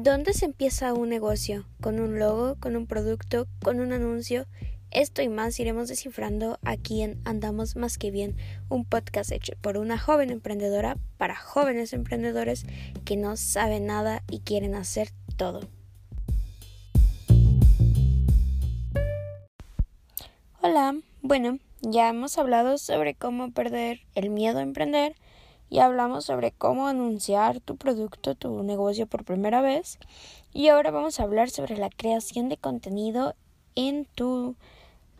¿Dónde se empieza un negocio? ¿Con un logo? ¿Con un producto? ¿Con un anuncio? Esto y más iremos descifrando aquí en Andamos Más que Bien, un podcast hecho por una joven emprendedora para jóvenes emprendedores que no saben nada y quieren hacer todo. Hola, bueno, ya hemos hablado sobre cómo perder el miedo a emprender y hablamos sobre cómo anunciar tu producto, tu negocio por primera vez. Y ahora vamos a hablar sobre la creación de contenido en tu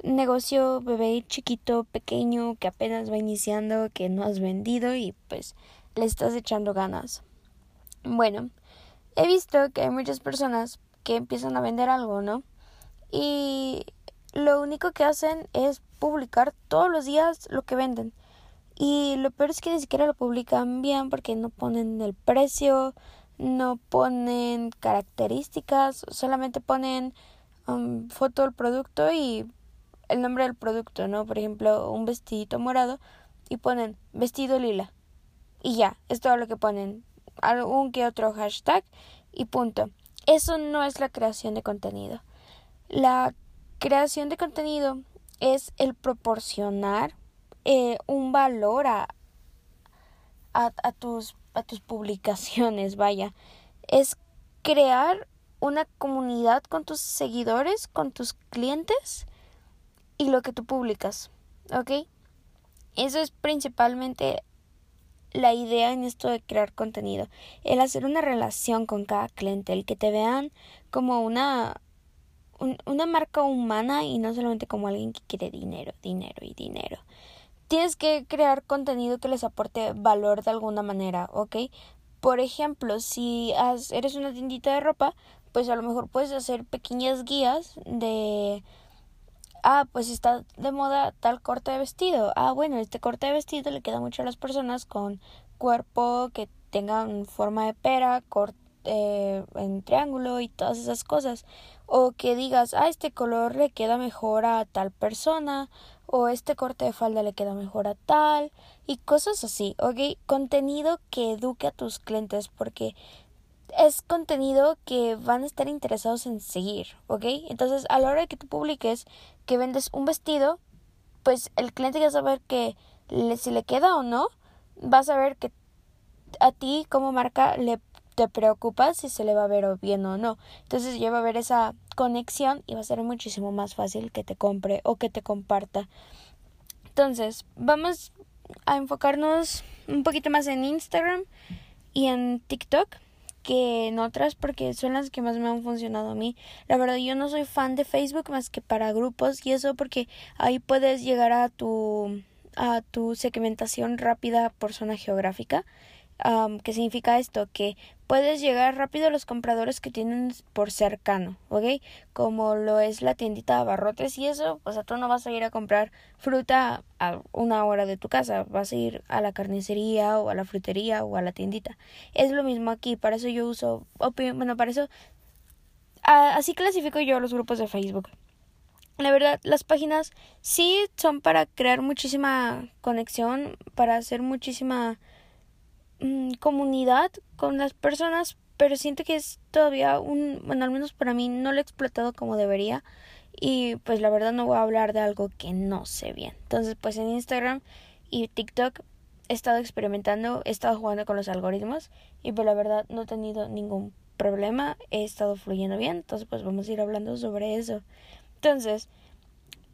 negocio bebé chiquito, pequeño, que apenas va iniciando, que no has vendido y pues le estás echando ganas. Bueno, he visto que hay muchas personas que empiezan a vender algo, ¿no? Y lo único que hacen es publicar todos los días lo que venden. Y lo peor es que ni siquiera lo publican bien porque no ponen el precio, no ponen características, solamente ponen um, foto del producto y el nombre del producto, ¿no? Por ejemplo, un vestidito morado y ponen vestido lila. Y ya, es todo lo que ponen. Algún que otro hashtag y punto. Eso no es la creación de contenido. La creación de contenido es el proporcionar eh, un valor a, a, tus, a tus publicaciones, vaya. Es crear una comunidad con tus seguidores, con tus clientes y lo que tú publicas, ¿ok? Eso es principalmente la idea en esto de crear contenido, el hacer una relación con cada cliente, el que te vean como una una marca humana y no solamente como alguien que quiere dinero, dinero y dinero tienes que crear contenido que les aporte valor de alguna manera, ¿ok? Por ejemplo, si eres una tiendita de ropa, pues a lo mejor puedes hacer pequeñas guías de ah, pues está de moda tal corte de vestido. Ah, bueno, este corte de vestido le queda mucho a las personas con cuerpo que tengan forma de pera, corte eh, en triángulo y todas esas cosas. O que digas, ah, este color le queda mejor a tal persona o este corte de falda le queda mejor a tal y cosas así, ¿ok? Contenido que eduque a tus clientes porque es contenido que van a estar interesados en seguir, ¿ok? Entonces a la hora de que tú publiques que vendes un vestido, pues el cliente ya saber que si le queda o no, va a saber que a ti como marca le te preocupas si se le va a ver bien o no. Entonces ya va a haber esa conexión y va a ser muchísimo más fácil que te compre o que te comparta. Entonces, vamos a enfocarnos un poquito más en Instagram y en TikTok que en otras porque son las que más me han funcionado a mí. La verdad yo no soy fan de Facebook más que para grupos y eso porque ahí puedes llegar a tu a tu segmentación rápida por zona geográfica ¿Qué significa esto? Que puedes llegar rápido a los compradores que tienen por cercano, ¿ok? Como lo es la tiendita de abarrotes y eso, o sea, tú no vas a ir a comprar fruta a una hora de tu casa, vas a ir a la carnicería o a la frutería o a la tiendita. Es lo mismo aquí, para eso yo uso, bueno, para eso, así clasifico yo los grupos de Facebook. La verdad, las páginas sí son para crear muchísima conexión, para hacer muchísima Mm, comunidad con las personas, pero siento que es todavía un, bueno, al menos para mí no lo he explotado como debería y pues la verdad no voy a hablar de algo que no sé bien. Entonces, pues en Instagram y TikTok he estado experimentando, he estado jugando con los algoritmos y pues la verdad no he tenido ningún problema, he estado fluyendo bien, entonces pues vamos a ir hablando sobre eso. Entonces,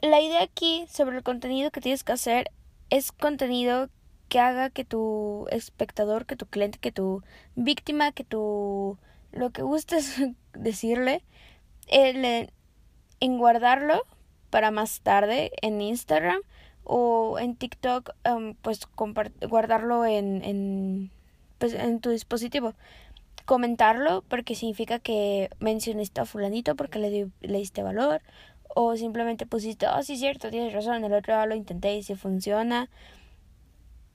la idea aquí sobre el contenido que tienes que hacer es contenido que haga que tu espectador, que tu cliente, que tu víctima, que tu lo que gustes decirle, eh, en guardarlo para más tarde en Instagram o en TikTok, um, pues guardarlo en, en, pues, en tu dispositivo. Comentarlo porque significa que mencionaste a fulanito porque le, le diste valor o simplemente pusiste, oh sí, cierto, tienes razón, el otro lado lo intenté y si funciona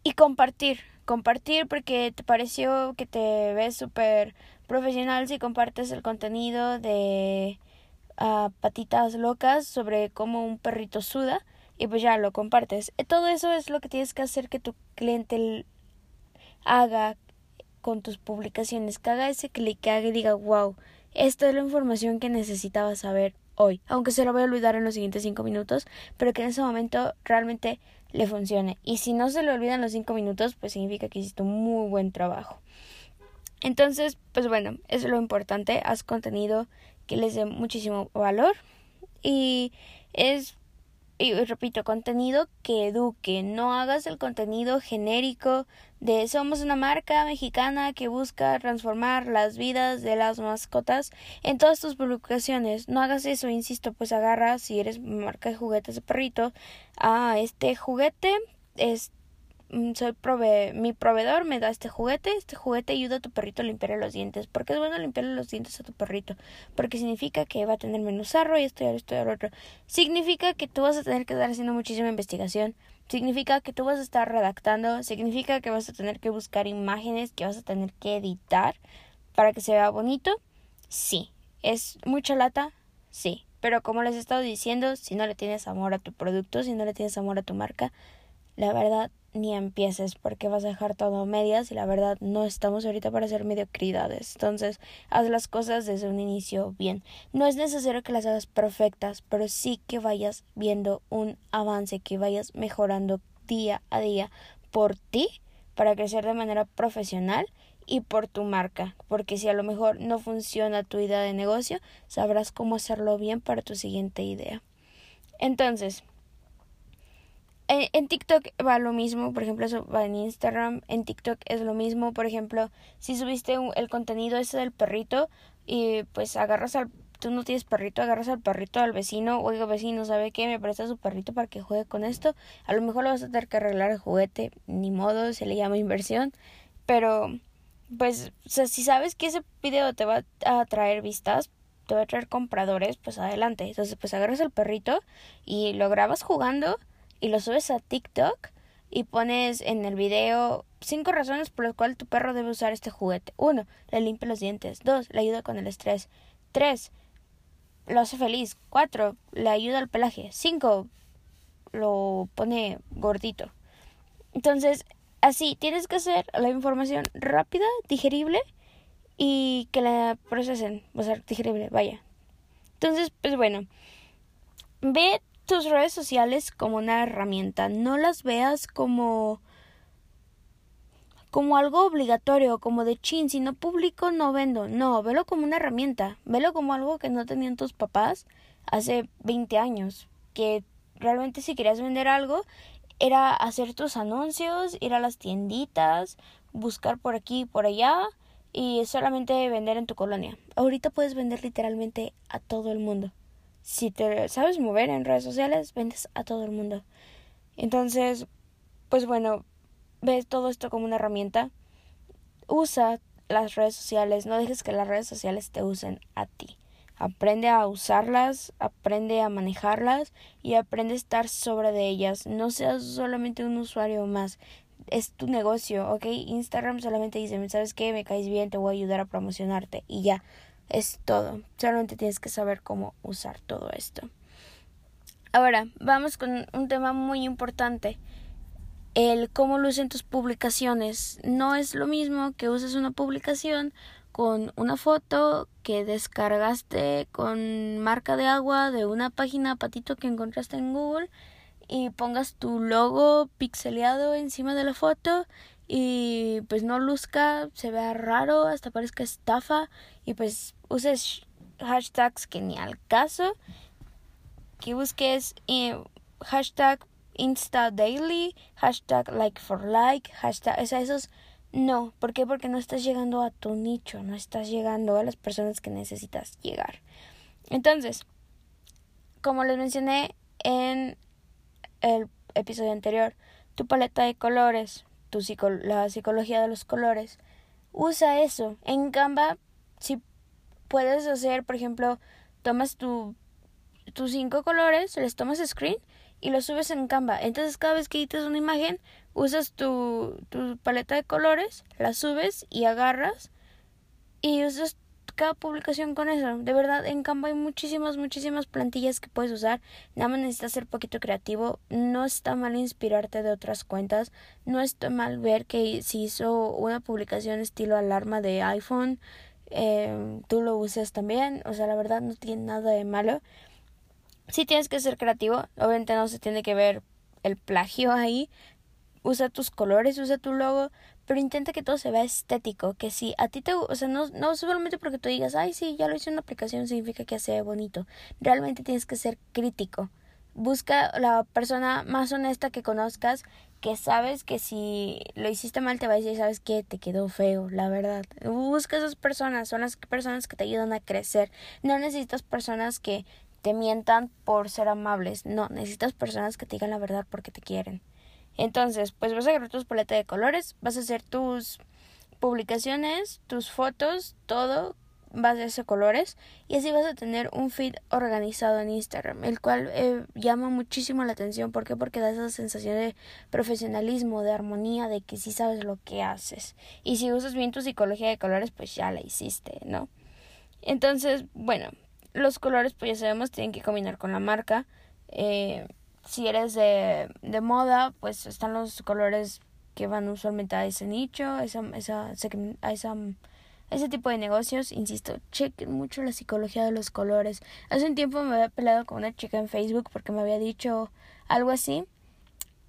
y compartir, compartir porque te pareció que te ves súper profesional si compartes el contenido de uh, patitas locas sobre cómo un perrito suda y pues ya lo compartes. Eh, todo eso es lo que tienes que hacer que tu cliente haga con tus publicaciones, que haga ese clic, que haga y diga, wow, esta es la información que necesitaba saber hoy, aunque se lo voy a olvidar en los siguientes cinco minutos, pero que en ese momento realmente le funcione. Y si no se le olvidan los cinco minutos, pues significa que hiciste un muy buen trabajo. Entonces, pues bueno, eso es lo importante, haz contenido que les dé muchísimo valor y es y repito, contenido que eduque, no hagas el contenido genérico de somos una marca mexicana que busca transformar las vidas de las mascotas en todas tus publicaciones. No hagas eso, insisto, pues agarra si eres marca de juguetes de perrito, a este juguete es Mm, soy prove mi proveedor me da este juguete, este juguete ayuda a tu perrito a limpiarle los dientes. porque es bueno limpiarle los dientes a tu perrito? Porque significa que va a tener menos sarro y esto y esto y lo otro. Significa que tú vas a tener que estar haciendo muchísima investigación. Significa que tú vas a estar redactando. Significa que vas a tener que buscar imágenes que vas a tener que editar para que se vea bonito. Sí. ¿Es mucha lata? Sí. Pero como les he estado diciendo, si no le tienes amor a tu producto, si no le tienes amor a tu marca, la verdad ni empieces porque vas a dejar todo a medias y la verdad no estamos ahorita para hacer mediocridades. Entonces, haz las cosas desde un inicio bien. No es necesario que las hagas perfectas, pero sí que vayas viendo un avance, que vayas mejorando día a día por ti para crecer de manera profesional y por tu marca, porque si a lo mejor no funciona tu idea de negocio, sabrás cómo hacerlo bien para tu siguiente idea. Entonces, en, TikTok va lo mismo, por ejemplo, eso va en Instagram, en TikTok es lo mismo, por ejemplo, si subiste el contenido ese del perrito y pues agarras al, tú no tienes perrito, agarras al perrito al vecino, oiga vecino, ¿sabe qué? Me presta su perrito para que juegue con esto, a lo mejor lo vas a tener que arreglar el juguete, ni modo, se le llama inversión, pero pues, si sabes que ese video te va a traer vistas, te va a traer compradores, pues adelante, entonces pues agarras al perrito y lo grabas jugando, y lo subes a TikTok y pones en el video cinco razones por las cuales tu perro debe usar este juguete. Uno, le limpia los dientes. Dos, le ayuda con el estrés. Tres, lo hace feliz. Cuatro, le ayuda al pelaje. Cinco, lo pone gordito. Entonces, así tienes que hacer la información rápida, digerible y que la procesen. O sea, digerible, vaya. Entonces, pues bueno, ve tus redes sociales como una herramienta, no las veas como como algo obligatorio, como de chin, si no publico no vendo. No, velo como una herramienta, velo como algo que no tenían tus papás hace 20 años, que realmente si querías vender algo era hacer tus anuncios, ir a las tienditas, buscar por aquí y por allá y solamente vender en tu colonia. Ahorita puedes vender literalmente a todo el mundo si te sabes mover en redes sociales, vendes a todo el mundo. Entonces, pues bueno, ves todo esto como una herramienta. Usa las redes sociales, no dejes que las redes sociales te usen a ti. Aprende a usarlas, aprende a manejarlas y aprende a estar sobre de ellas. No seas solamente un usuario más. Es tu negocio, ¿ok? Instagram solamente dice, ¿sabes qué? Me caes bien, te voy a ayudar a promocionarte y ya. Es todo. Solamente tienes que saber cómo usar todo esto. Ahora, vamos con un tema muy importante. El cómo lucen tus publicaciones. No es lo mismo que uses una publicación con una foto que descargaste con marca de agua de una página patito que encontraste en Google y pongas tu logo pixeleado encima de la foto y pues no luzca, se vea raro, hasta parezca estafa y pues uses hashtags que ni al caso, que busques eh, hashtag Insta Daily, hashtag Like for Like, hashtag, esos no, ¿por qué? Porque no estás llegando a tu nicho, no estás llegando a las personas que necesitas llegar. Entonces, como les mencioné en el episodio anterior, tu paleta de colores, tu la psicología de los colores, usa eso. En Canva, si puedes hacer, por ejemplo, tomas tu, tus cinco colores, les tomas screen y los subes en Canva. Entonces, cada vez que editas una imagen, usas tu, tu paleta de colores, la subes y agarras y usas cada publicación con eso. De verdad, en Canva hay muchísimas, muchísimas plantillas que puedes usar. Nada más necesitas ser poquito creativo. No está mal inspirarte de otras cuentas. No está mal ver que si hizo una publicación estilo alarma de iPhone, eh, tú lo uses también. O sea, la verdad no tiene nada de malo. Si tienes que ser creativo. Obviamente no se tiene que ver el plagio ahí. Usa tus colores, usa tu logo, pero intenta que todo se vea estético, que si a ti te, o sea, no, no solamente porque tú digas, ay, sí, ya lo hice en una aplicación, significa que sea bonito. Realmente tienes que ser crítico. Busca la persona más honesta que conozcas, que sabes que si lo hiciste mal te va a decir, sabes que te quedó feo, la verdad. Busca esas personas, son las personas que te ayudan a crecer. No necesitas personas que te mientan por ser amables. No, necesitas personas que te digan la verdad porque te quieren. Entonces, pues vas a agarrar tus paletas de colores, vas a hacer tus publicaciones, tus fotos, todo a hacer colores y así vas a tener un feed organizado en Instagram, el cual eh, llama muchísimo la atención. ¿Por qué? Porque da esa sensación de profesionalismo, de armonía, de que sí sabes lo que haces. Y si usas bien tu psicología de colores, pues ya la hiciste, ¿no? Entonces, bueno, los colores, pues ya sabemos, tienen que combinar con la marca. Eh, si eres de, de moda, pues están los colores que van usualmente a ese nicho, a, esa, esa, a esa, ese tipo de negocios. Insisto, chequen mucho la psicología de los colores. Hace un tiempo me había peleado con una chica en Facebook porque me había dicho algo así.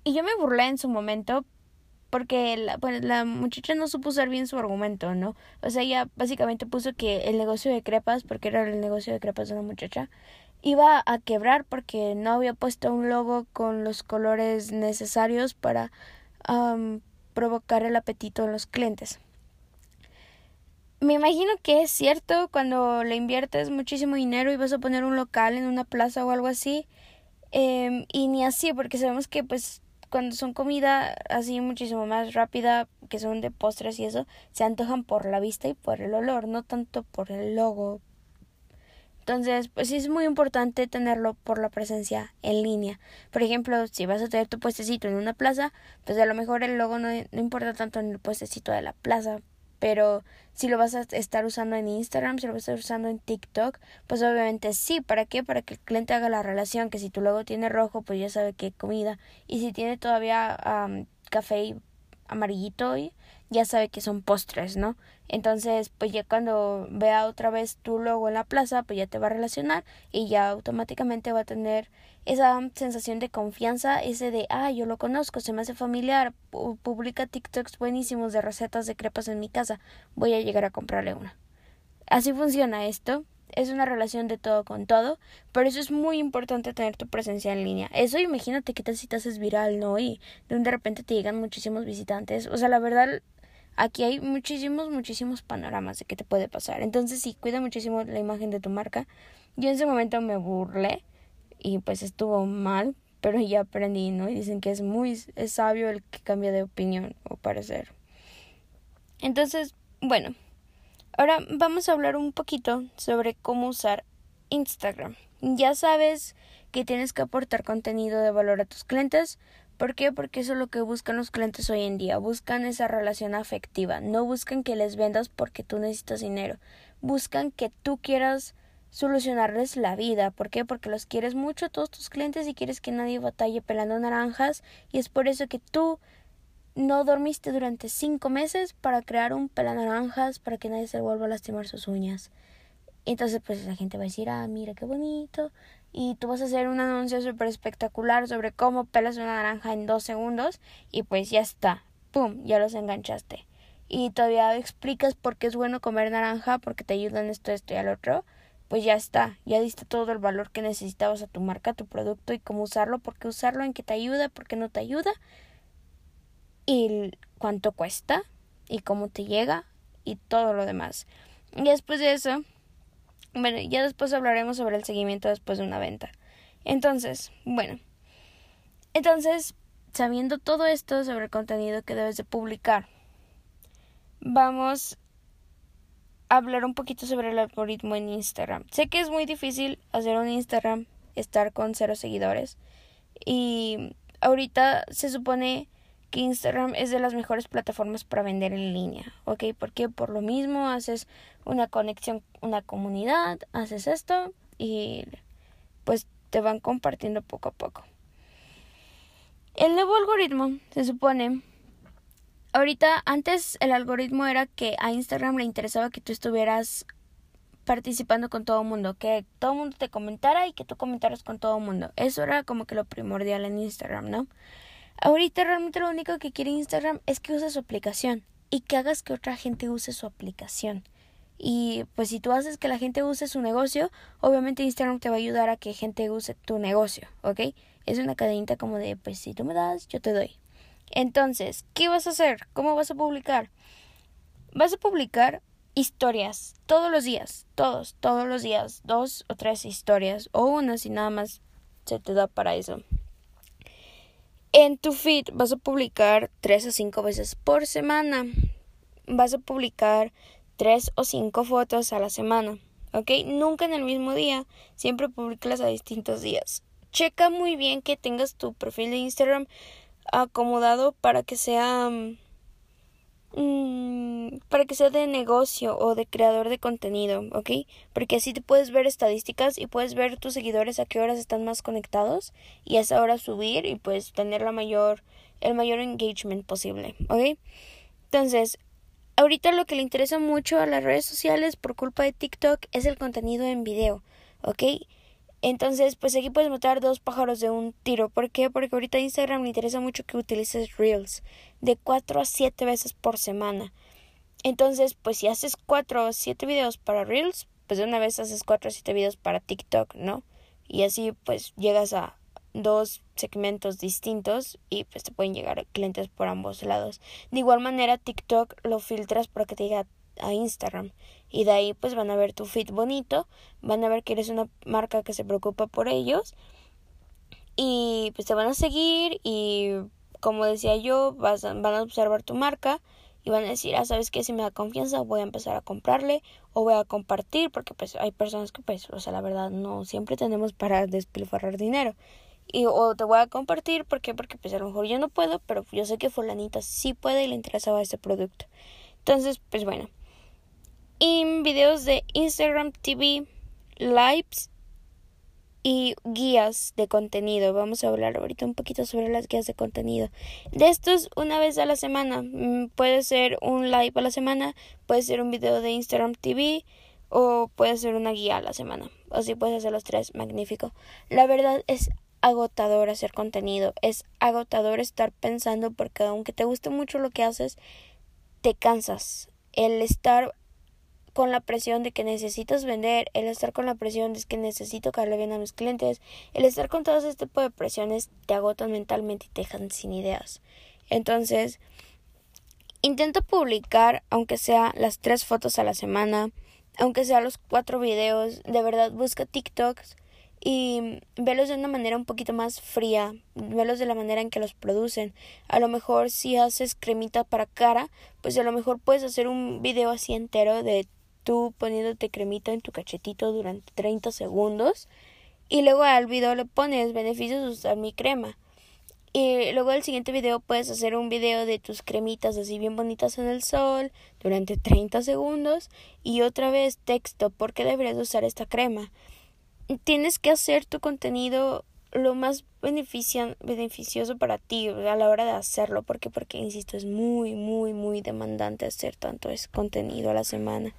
Y yo me burlé en su momento porque la, bueno, la muchacha no supo usar bien su argumento, ¿no? O sea, ella básicamente puso que el negocio de crepas, porque era el negocio de crepas de una muchacha, iba a quebrar porque no había puesto un logo con los colores necesarios para provocar el apetito en los clientes. Me imagino que es cierto cuando le inviertes muchísimo dinero y vas a poner un local en una plaza o algo así. Eh, y ni así, porque sabemos que pues cuando son comida así muchísimo más rápida, que son de postres y eso, se antojan por la vista y por el olor, no tanto por el logo, entonces, pues sí es muy importante tenerlo por la presencia en línea. Por ejemplo, si vas a tener tu puestecito en una plaza, pues a lo mejor el logo no, no importa tanto en el puestecito de la plaza, pero si lo vas a estar usando en Instagram, si lo vas a estar usando en TikTok, pues obviamente sí. ¿Para qué? Para que el cliente haga la relación, que si tu logo tiene rojo, pues ya sabe qué comida. Y si tiene todavía café amarillito, y ya sabe que son postres, ¿no? Entonces, pues ya cuando vea otra vez tu logo en la plaza, pues ya te va a relacionar y ya automáticamente va a tener esa sensación de confianza, ese de, ah, yo lo conozco, se me hace familiar, publica TikToks buenísimos de recetas de crepas en mi casa, voy a llegar a comprarle una. Así funciona esto, es una relación de todo con todo, por eso es muy importante tener tu presencia en línea. Eso imagínate que tal si te haces viral, ¿no? Y de repente te llegan muchísimos visitantes. O sea, la verdad, aquí hay muchísimos, muchísimos panoramas de qué te puede pasar. Entonces sí, cuida muchísimo la imagen de tu marca. Yo en ese momento me burlé y pues estuvo mal, pero ya aprendí, ¿no? Y dicen que es muy es sabio el que cambia de opinión o parecer. Entonces, bueno, Ahora vamos a hablar un poquito sobre cómo usar Instagram. Ya sabes que tienes que aportar contenido de valor a tus clientes. ¿Por qué? Porque eso es lo que buscan los clientes hoy en día. Buscan esa relación afectiva. No buscan que les vendas porque tú necesitas dinero. Buscan que tú quieras solucionarles la vida. ¿Por qué? Porque los quieres mucho a todos tus clientes y quieres que nadie batalle pelando naranjas. Y es por eso que tú no dormiste durante cinco meses para crear un naranjas para que nadie se vuelva a lastimar sus uñas. Entonces, pues la gente va a decir, ah, mira qué bonito. Y tú vas a hacer un anuncio súper espectacular sobre cómo pelas una naranja en dos segundos. Y pues ya está. ¡Pum! Ya los enganchaste. Y todavía explicas por qué es bueno comer naranja, porque te ayudan esto, esto y al otro. Pues ya está. Ya diste todo el valor que necesitabas a tu marca, a tu producto y cómo usarlo, por qué usarlo, en qué te ayuda, por qué no te ayuda y cuánto cuesta y cómo te llega y todo lo demás. Y después de eso, bueno, ya después hablaremos sobre el seguimiento después de una venta. Entonces, bueno, entonces, sabiendo todo esto sobre el contenido que debes de publicar, vamos a hablar un poquito sobre el algoritmo en Instagram. Sé que es muy difícil hacer un Instagram, estar con cero seguidores y ahorita se supone que Instagram es de las mejores plataformas para vender en línea, ¿ok? Porque por lo mismo haces una conexión, una comunidad, haces esto y pues te van compartiendo poco a poco. El nuevo algoritmo se supone ahorita antes el algoritmo era que a Instagram le interesaba que tú estuvieras participando con todo el mundo, que todo el mundo te comentara y que tú comentaras con todo el mundo. Eso era como que lo primordial en Instagram, ¿no? Ahorita realmente lo único que quiere Instagram es que uses su aplicación y que hagas que otra gente use su aplicación. Y pues si tú haces que la gente use su negocio, obviamente Instagram te va a ayudar a que gente use tu negocio, ¿ok? Es una cadenita como de, pues si tú me das, yo te doy. Entonces, ¿qué vas a hacer? ¿Cómo vas a publicar? Vas a publicar historias todos los días, todos, todos los días, dos o tres historias o una si nada más se te da para eso. En tu feed vas a publicar tres o cinco veces por semana. Vas a publicar tres o cinco fotos a la semana. ¿Ok? Nunca en el mismo día. Siempre publicas a distintos días. Checa muy bien que tengas tu perfil de Instagram acomodado para que sea mm, para que sea de negocio o de creador de contenido, ¿ok? Porque así te puedes ver estadísticas y puedes ver tus seguidores a qué horas están más conectados y a esa hora subir y pues tener la mayor, el mayor engagement posible, ¿ok? Entonces, ahorita lo que le interesa mucho a las redes sociales por culpa de TikTok es el contenido en video, ¿ok? Entonces, pues aquí puedes matar dos pájaros de un tiro. ¿Por qué? Porque ahorita Instagram me interesa mucho que utilices Reels de 4 a 7 veces por semana. Entonces, pues si haces 4 o 7 videos para Reels, pues de una vez haces 4 o 7 videos para TikTok, ¿no? Y así pues llegas a dos segmentos distintos y pues te pueden llegar clientes por ambos lados. De igual manera, TikTok lo filtras para que te llegue a Instagram y de ahí pues van a ver tu feed bonito, van a ver que eres una marca que se preocupa por ellos y pues te van a seguir y como decía yo, vas van a observar tu marca y van a decir, ah, sabes que si me da confianza voy a empezar a comprarle o voy a compartir porque pues hay personas que pues, o sea, la verdad no siempre tenemos para despilfarrar dinero. Y o te voy a compartir porque porque pues a lo mejor yo no puedo, pero yo sé que fulanita sí puede y le interesaba este producto. Entonces, pues bueno, en videos de Instagram TV, lives y guías de contenido. Vamos a hablar ahorita un poquito sobre las guías de contenido. De estos, una vez a la semana. Mm, puede ser un live a la semana, puede ser un video de Instagram TV o puede ser una guía a la semana. O si puedes hacer los tres, magnífico. La verdad es agotador hacer contenido. Es agotador estar pensando porque aunque te guste mucho lo que haces, te cansas. El estar con la presión de que necesitas vender, el estar con la presión de que necesito caerle bien a mis clientes, el estar con todo este tipo de presiones te agotan mentalmente y te dejan sin ideas. Entonces, intenta publicar, aunque sea las tres fotos a la semana, aunque sea los cuatro videos, de verdad busca TikToks y velos de una manera un poquito más fría, velos de la manera en que los producen. A lo mejor si haces cremita para cara, pues a lo mejor puedes hacer un video así entero de tú poniéndote cremita en tu cachetito durante 30 segundos y luego al video le pones beneficios de usar mi crema. Y luego el siguiente video puedes hacer un video de tus cremitas así bien bonitas en el sol durante 30 segundos y otra vez texto por qué deberías usar esta crema. Tienes que hacer tu contenido lo más beneficioso para ti a la hora de hacerlo porque porque insisto es muy muy muy demandante hacer tanto ese contenido a la semana.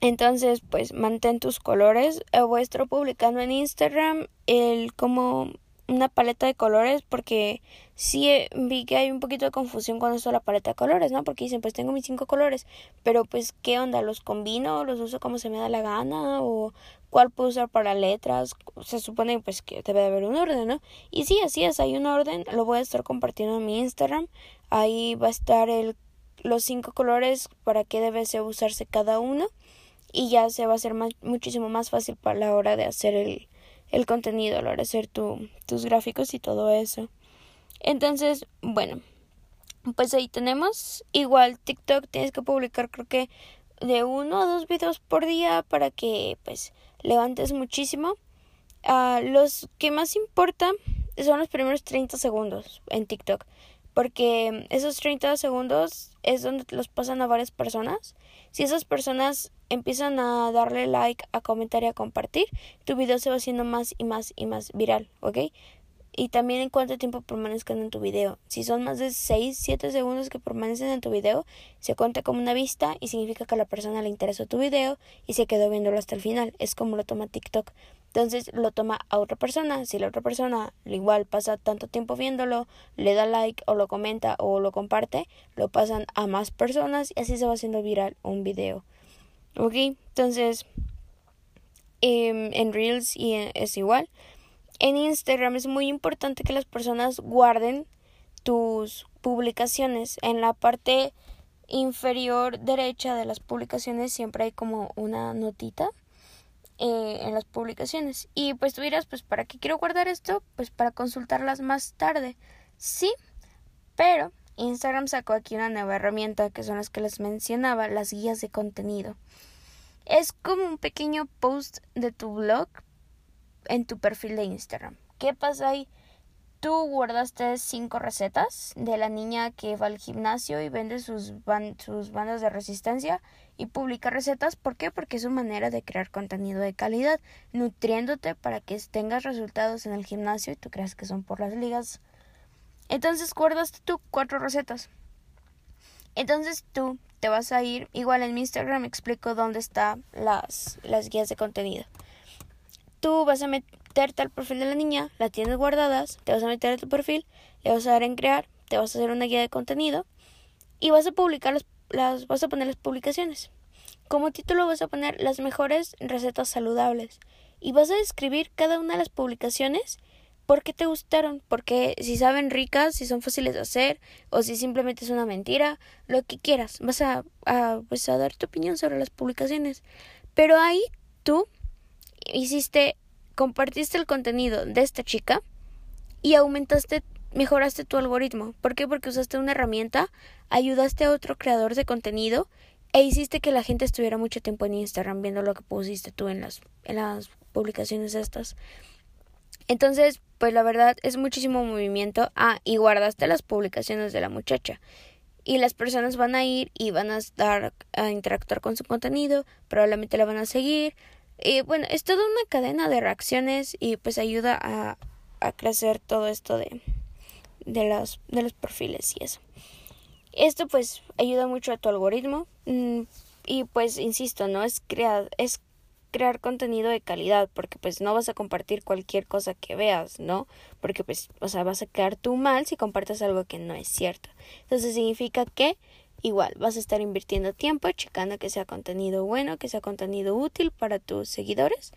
Entonces pues mantén tus colores. Voy a publicando en Instagram el como una paleta de colores porque sí eh, vi que hay un poquito de confusión con esto de la paleta de colores, ¿no? Porque dicen, pues tengo mis cinco colores, pero pues ¿qué onda? ¿Los combino? ¿Los uso como se me da la gana? ¿O cuál puedo usar para letras? Se supone pues que debe de haber un orden, ¿no? Y sí, así es, hay un orden, lo voy a estar compartiendo en mi Instagram, ahí va a estar el, los cinco colores para qué debe usarse cada uno y ya se va a hacer más, muchísimo más fácil para la hora de hacer el el contenido, a la hora hacer tu, tus gráficos y todo eso. Entonces, bueno, pues ahí tenemos. Igual TikTok tienes que publicar creo que de uno a dos videos por día para que pues levantes muchísimo. Uh, los que más importa son los primeros 30 segundos en TikTok. Porque esos 30 segundos es donde los pasan a varias personas. Si esas personas empiezan a darle like, a comentar y a compartir, tu video se va haciendo más y más y más viral, ¿ok? y también en cuánto tiempo permanezcan en tu video. Si son más de 6, 7 segundos que permanecen en tu video, se cuenta como una vista y significa que a la persona le interesó tu video y se quedó viéndolo hasta el final. Es como lo toma TikTok. Entonces lo toma a otra persona. Si la otra persona igual pasa tanto tiempo viéndolo, le da like o lo comenta o lo comparte, lo pasan a más personas y así se va haciendo viral un video. ¿Ok? Entonces, em, en Reels y es igual en Instagram es muy importante que las personas guarden tus publicaciones. En la parte inferior derecha de las publicaciones siempre hay como una notita eh, en las publicaciones. Y pues tú dirás, pues ¿para qué quiero guardar esto? Pues para consultarlas más tarde. Sí, pero Instagram sacó aquí una nueva herramienta que son las que les mencionaba, las guías de contenido. Es como un pequeño post de tu blog, en tu perfil de Instagram. ¿Qué pasa ahí? Tú guardaste cinco recetas de la niña que va al gimnasio y vende sus, bandas de resistencia y publica recetas. ¿Por qué? Porque es su manera de crear contenido de calidad, nutriéndote para que tengas resultados en el gimnasio y tú creas que son por las ligas. Entonces guardaste tú cuatro recetas. Entonces tú te vas a ir, igual en mi Instagram explico dónde están las, las guías de contenido tú vas a meterte al perfil de la niña, la tienes guardadas, te vas a meter a tu perfil, le vas a dar en crear, te vas a hacer una guía de contenido y vas a publicar las, las vas a poner las publicaciones. Como título vas a poner las mejores recetas saludables y vas a describir cada una de las publicaciones por qué te gustaron, porque si saben ricas, si son fáciles de hacer o si simplemente es una mentira, lo que quieras. Vas a, a, pues a dar tu opinión sobre las publicaciones. Pero ahí tú hiciste, compartiste el contenido de esta chica y aumentaste, mejoraste tu algoritmo. ¿Por qué? Porque usaste una herramienta, ayudaste a otro creador de contenido e hiciste que la gente estuviera mucho tiempo en Instagram viendo lo que pusiste tú en las, en las publicaciones estas. Entonces, pues la verdad es muchísimo movimiento. Ah, y guardaste las publicaciones de la muchacha. Y las personas van a ir y van a estar a interactuar con su contenido, probablemente la van a seguir, y bueno, es toda una cadena de reacciones y pues ayuda a, a crecer todo esto de, de, los, de los perfiles y eso. Esto pues ayuda mucho a tu algoritmo mm, y pues insisto, no es crear, es crear contenido de calidad porque pues no vas a compartir cualquier cosa que veas, ¿no? Porque pues, o sea, vas a quedar tú mal si compartes algo que no es cierto. Entonces significa que Igual, vas a estar invirtiendo tiempo checando que sea contenido bueno, que sea contenido útil para tus seguidores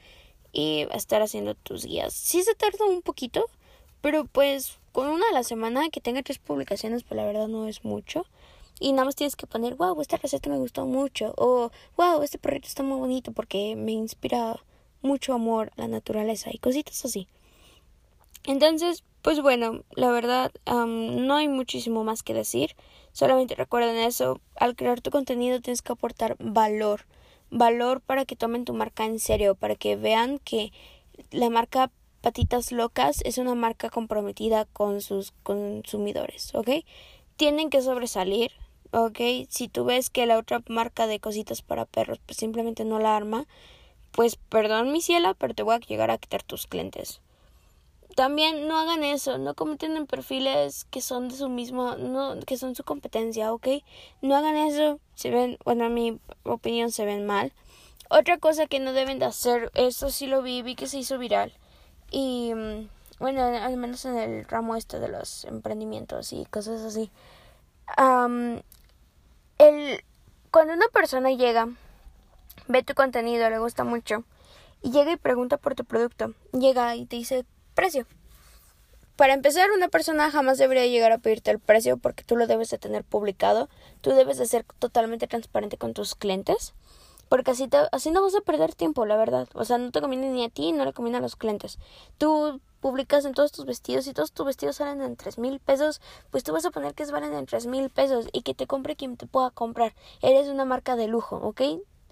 y estar haciendo tus guías. Sí se tarda un poquito, pero pues con una a la semana que tenga tres publicaciones, pues la verdad no es mucho. Y nada más tienes que poner, wow, esta receta me gustó mucho. O, wow, este perrito está muy bonito porque me inspira mucho amor a la naturaleza y cositas así. Entonces, pues bueno, la verdad, no hay muchísimo más que decir. Solamente recuerden eso, al crear tu contenido tienes que aportar valor, valor para que tomen tu marca en serio, para que vean que la marca Patitas Locas es una marca comprometida con sus consumidores, ¿ok? Tienen que sobresalir, ¿ok? Si tú ves que la otra marca de cositas para perros pues simplemente no la arma, pues perdón mi ciela, pero te voy a llegar a quitar tus clientes también no hagan eso, no cometen en perfiles que son de su mismo, no, que son su competencia, ¿ok? No hagan eso, se ven, bueno, a mi opinión se ven mal. Otra cosa que no deben de hacer, eso sí lo vi, vi que se hizo viral. Y mm, bueno, al menos en el ramo este de los emprendimientos y cosas así. El, cuando una persona llega, ve tu contenido, le gusta mucho, y llega y pregunta por tu producto, llega y te dice, precio. Para empezar, una persona jamás debería llegar a pedirte el precio porque tú lo debes de tener publicado. Tú debes de ser totalmente transparente con tus clientes. Porque así, así no vas a perder tiempo, la verdad. O sea, no te conviene ni a ti, no le conviene a los clientes. Tú publicas en todos tus vestidos y todos tus vestidos salen en tres mil pesos, pues tú vas a poner que valen en tres mil pesos y que te compre quien te pueda comprar. Eres una marca de lujo, ¿ok?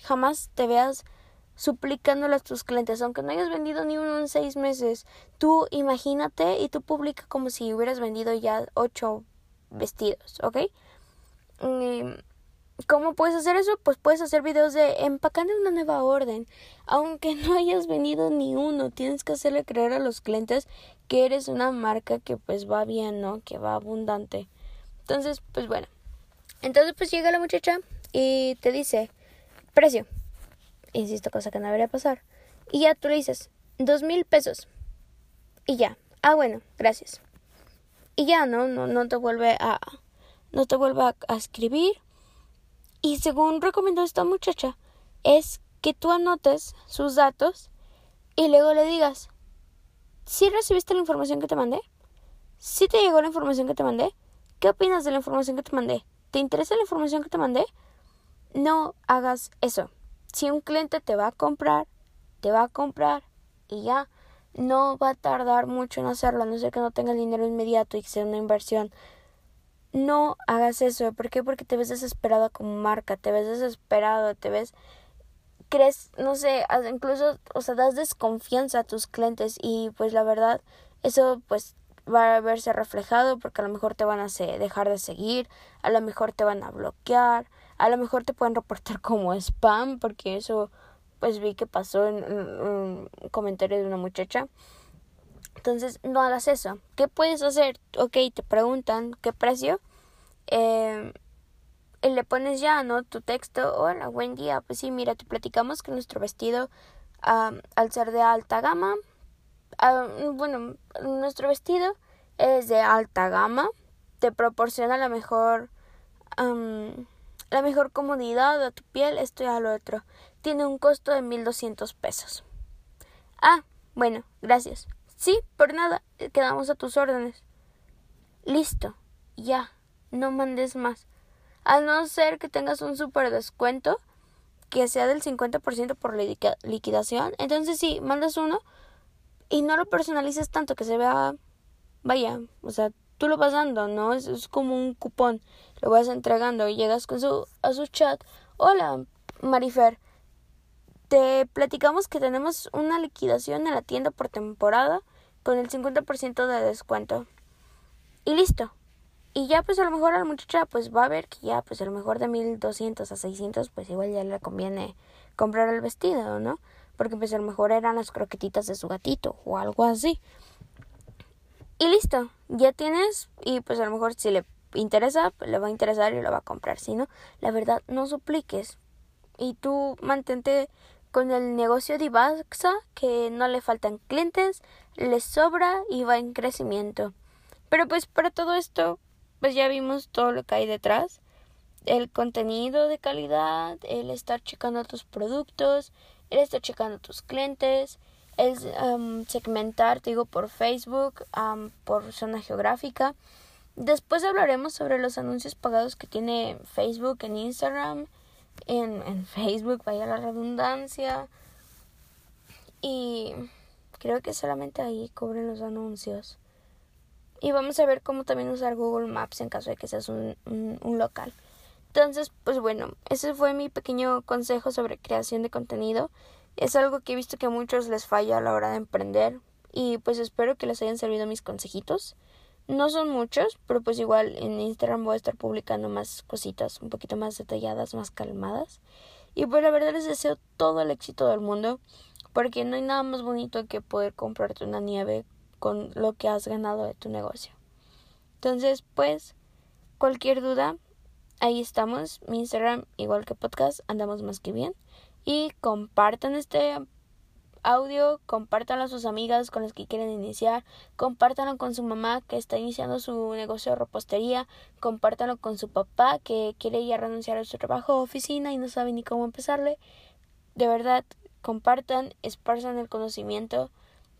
Jamás te veas suplicándole a tus clientes, aunque no hayas vendido ni uno en seis meses, tú imagínate y tú publica como si hubieras vendido ya ocho vestidos, ¿ok? Mm, ¿Cómo puedes hacer eso? Pues puedes hacer videos de empacando una nueva orden. Aunque no hayas vendido ni uno, tienes que hacerle creer a los clientes que eres una marca que pues va bien, ¿no? Que va abundante. Entonces, pues bueno. Entonces pues llega la muchacha y te dice, precio. Insisto, cosa que no debería pasar. Y ya tú le dices, dos mil pesos. Y ya. Ah, bueno, gracias. Y ya, ¿no? No, no te vuelve a... No te vuelve a, a escribir. Y según recomendó esta muchacha, es que tú anotes sus datos y luego le digas, ¿sí recibiste la información que te mandé? ¿Sí te llegó la información que te mandé? ¿Qué opinas de la información que te mandé? ¿Te interesa la información que te mandé? No hagas eso. Si un cliente te va a comprar, te va a comprar y ya no va a tardar mucho en hacerlo, a no ser que no tenga dinero inmediato y que sea una inversión. No hagas eso. ¿Por qué? Porque te ves desesperado como marca, te ves desesperado, te ves crees, no sé, incluso, o sea, das desconfianza a tus clientes y pues la verdad, eso pues va a verse reflejado porque a lo mejor te van a dejar de seguir, a lo mejor te van a bloquear, a lo mejor te pueden reportar como spam porque eso pues vi que pasó en, un comentario de una muchacha. Entonces, no hagas eso. ¿Qué puedes hacer? Ok, te preguntan qué precio. Eh, y le pones ya, ¿no? Tu texto. Hola, buen día. Pues sí, mira, te platicamos que nuestro vestido, al ser de alta gama, bueno, nuestro vestido es de alta gama. Te proporciona la mejor, la mejor comodidad a tu piel, esto y a lo otro tiene un costo de 1200 pesos. Ah, bueno, gracias. Sí, por nada, quedamos a tus órdenes. Listo, ya, no mandes más. A no ser que tengas un super descuento que sea del 50% por liquidación, entonces sí, mandas uno y no lo personalices tanto que se vea, vaya, o sea, tú lo vas dando, ¿no? Es, es como un cupón, lo vas entregando y llegas con su, a su chat. Hola, Marifer, te platicamos que tenemos una liquidación en la tienda por temporada con el 50% de descuento. Y listo. Y ya pues a lo mejor a la muchacha pues va a ver que ya pues a lo mejor de 1200 a 600 pues igual ya le conviene comprar el vestido, ¿no? Porque pues a lo mejor eran las croquetitas de su gatito o algo así. Y listo, ya tienes y pues a lo mejor si le interesa, pues le va a interesar y lo va a comprar. Si no, la verdad no supliques. Y tú mantente con el negocio de Ibaxa, que no le faltan clientes, le sobra y va en crecimiento. Pero pues para todo esto, pues ya vimos todo lo que hay detrás. El contenido de calidad, el estar checando tus productos, el estar checando tus clientes, el segmentar, digo, por Facebook, por zona geográfica. Después hablaremos sobre los anuncios pagados que tiene Facebook en Instagram en, en Facebook, vaya la redundancia. Y creo que solamente ahí cubren los anuncios. Y vamos a ver cómo también usar Google Maps en caso de que seas un, un, local. Entonces, pues bueno, ese fue mi pequeño consejo sobre creación de contenido. Es algo que he visto que a muchos les falla a la hora de emprender. Y pues espero que les hayan servido mis consejitos. No son muchos, pero pues igual en Instagram voy a estar publicando más cositas un poquito más detalladas, más calmadas. Y pues la verdad les deseo todo el éxito del mundo, porque no hay nada más bonito que poder comprarte una nieve con lo que has ganado de tu negocio. Entonces, pues, cualquier duda, ahí estamos. Mi Instagram, igual que podcast, andamos más que bien. Y compartan este audio, compártanlo a sus amigas con las que quieren iniciar, compártanlo con su mamá que está iniciando su negocio de repostería, compártanlo con su papá que quiere ya renunciar a su trabajo o oficina y no sabe ni cómo empezarle. De verdad, compartan, esparzan el conocimiento,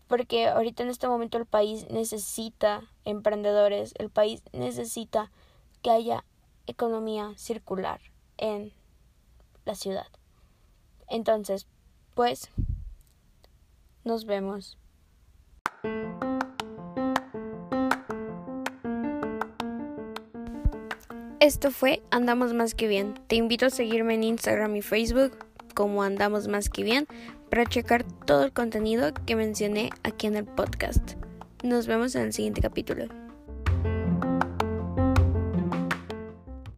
porque ahorita en este momento el país necesita emprendedores, el país necesita que haya economía circular en la ciudad. Entonces, pues nos vemos. Esto fue Andamos Más que Bien. Te invito a seguirme en Instagram y Facebook como andamos más que bien para checar todo el contenido que mencioné aquí en el podcast. Nos vemos en el siguiente capítulo.